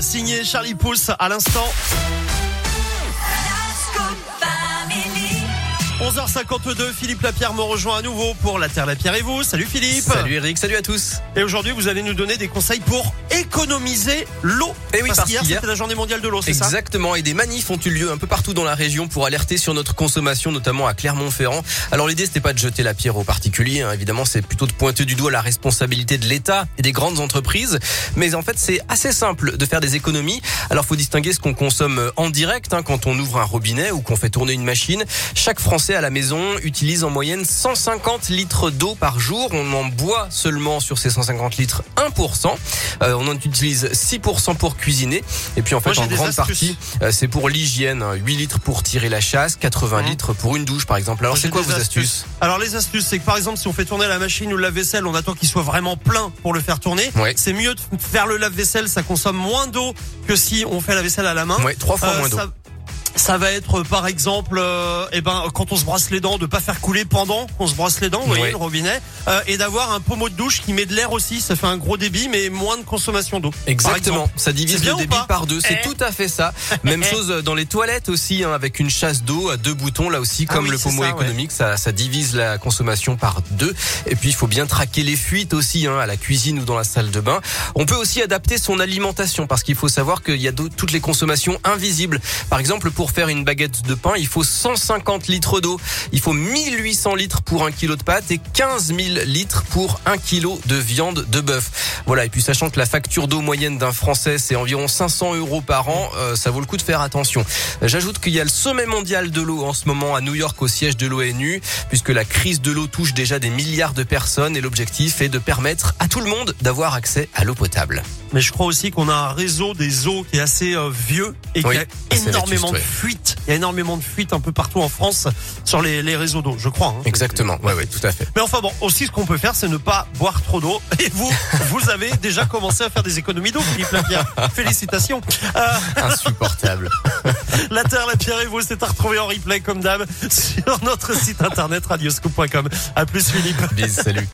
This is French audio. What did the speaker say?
signé Charlie Pouce à l'instant. 11h52, Philippe Lapierre me rejoint à nouveau pour La Terre, la Pierre et vous. Salut Philippe. Salut Eric, salut à tous. Et aujourd'hui, vous allez nous donner des conseils pour économiser l'eau. Et Eh oui, parce, parce qu'hier, c'était la journée mondiale de l'eau, c'est ça Exactement, et des manifs ont eu lieu un peu partout dans la région pour alerter sur notre consommation, notamment à Clermont-Ferrand. Alors l'idée, c'était pas de jeter la pierre aux particuliers, hein, évidemment, c'est plutôt de pointer du doigt la responsabilité de l'État et des grandes entreprises. Mais en fait, c'est assez simple de faire des économies. Alors faut distinguer ce qu'on consomme en direct, hein, quand on ouvre un robinet ou qu'on fait tourner une machine. Chaque Français à la maison utilise en moyenne 150 litres d'eau par jour. On en boit seulement sur ces 150 litres 1%. Euh, on en utilise 6% pour cuisiner. Et puis en fait, Moi, en grande partie, euh, c'est pour l'hygiène. hein. 8 litres pour tirer la chasse, 80 Mhm. litres pour une douche, par exemple. Alors c'est quoi vos astuces? Alors les astuces, c'est que par exemple, si on fait tourner la machine ou le lave-vaisselle, on attend qu'il soit vraiment plein pour le faire tourner. Ouais. C'est mieux de faire le lave-vaisselle, ça consomme moins d'eau que si on fait la vaisselle à la main. Ouais, trois fois Euh, moins d'eau. ça, ça va être par exemple, euh, eh ben quand on se brosse les dents, de pas faire couler pendant qu'on se brosse les dents, vous voyez Ouais. le robinet, euh, et d'avoir un pommeau de douche qui met de l'air aussi. Ça fait un gros débit, mais moins de consommation d'eau. Exactement, ça divise le débit par deux, c'est Eh. tout à fait ça. Même chose dans les toilettes aussi, hein, avec une chasse d'eau à deux boutons, là aussi, Ah comme oui, le pommeau ça, ouais. économique, ça, ça divise la consommation par deux. Et puis il faut bien traquer les fuites aussi, hein, à la cuisine ou dans la salle de bain. On peut aussi adapter son alimentation, parce qu'il faut savoir qu'il y a d'autres- toutes les consommations invisibles. Par exemple, pour faire une baguette de pain, il faut 150 litres d'eau, il faut 1800 litres pour un kilo de pâtes et 15 000 litres pour un kilo de viande de bœuf. Voilà, et puis sachant que la facture d'eau moyenne d'un Français, c'est environ 500 euros par an, euh, ça vaut le coup de faire attention. J'ajoute qu'il y a le sommet mondial de l'eau en ce moment à New York au siège de l'ONU, puisque la crise de l'eau touche déjà des milliards de personnes et l'objectif est de permettre à tout le monde d'avoir accès à l'eau potable. Mais je crois aussi qu'on a un réseau des eaux qui est assez euh, vieux et Oui, qui a énormément de. Fuites. Il y a énormément de fuites un peu partout en France sur les, les réseaux d'eau, je crois. hein. Exactement, ouais, ouais, tout à fait. Mais enfin bon, aussi ce qu'on peut faire, c'est ne pas boire trop d'eau. Et vous, vous avez déjà commencé à faire des économies d'eau, Philippe Lapierre. Félicitations. Euh, Insupportable. la Terre, la Pierre et vous, c'est à retrouver en replay comme d'hab sur notre site internet radioscoop.com. À plus Philippe. Bis, salut.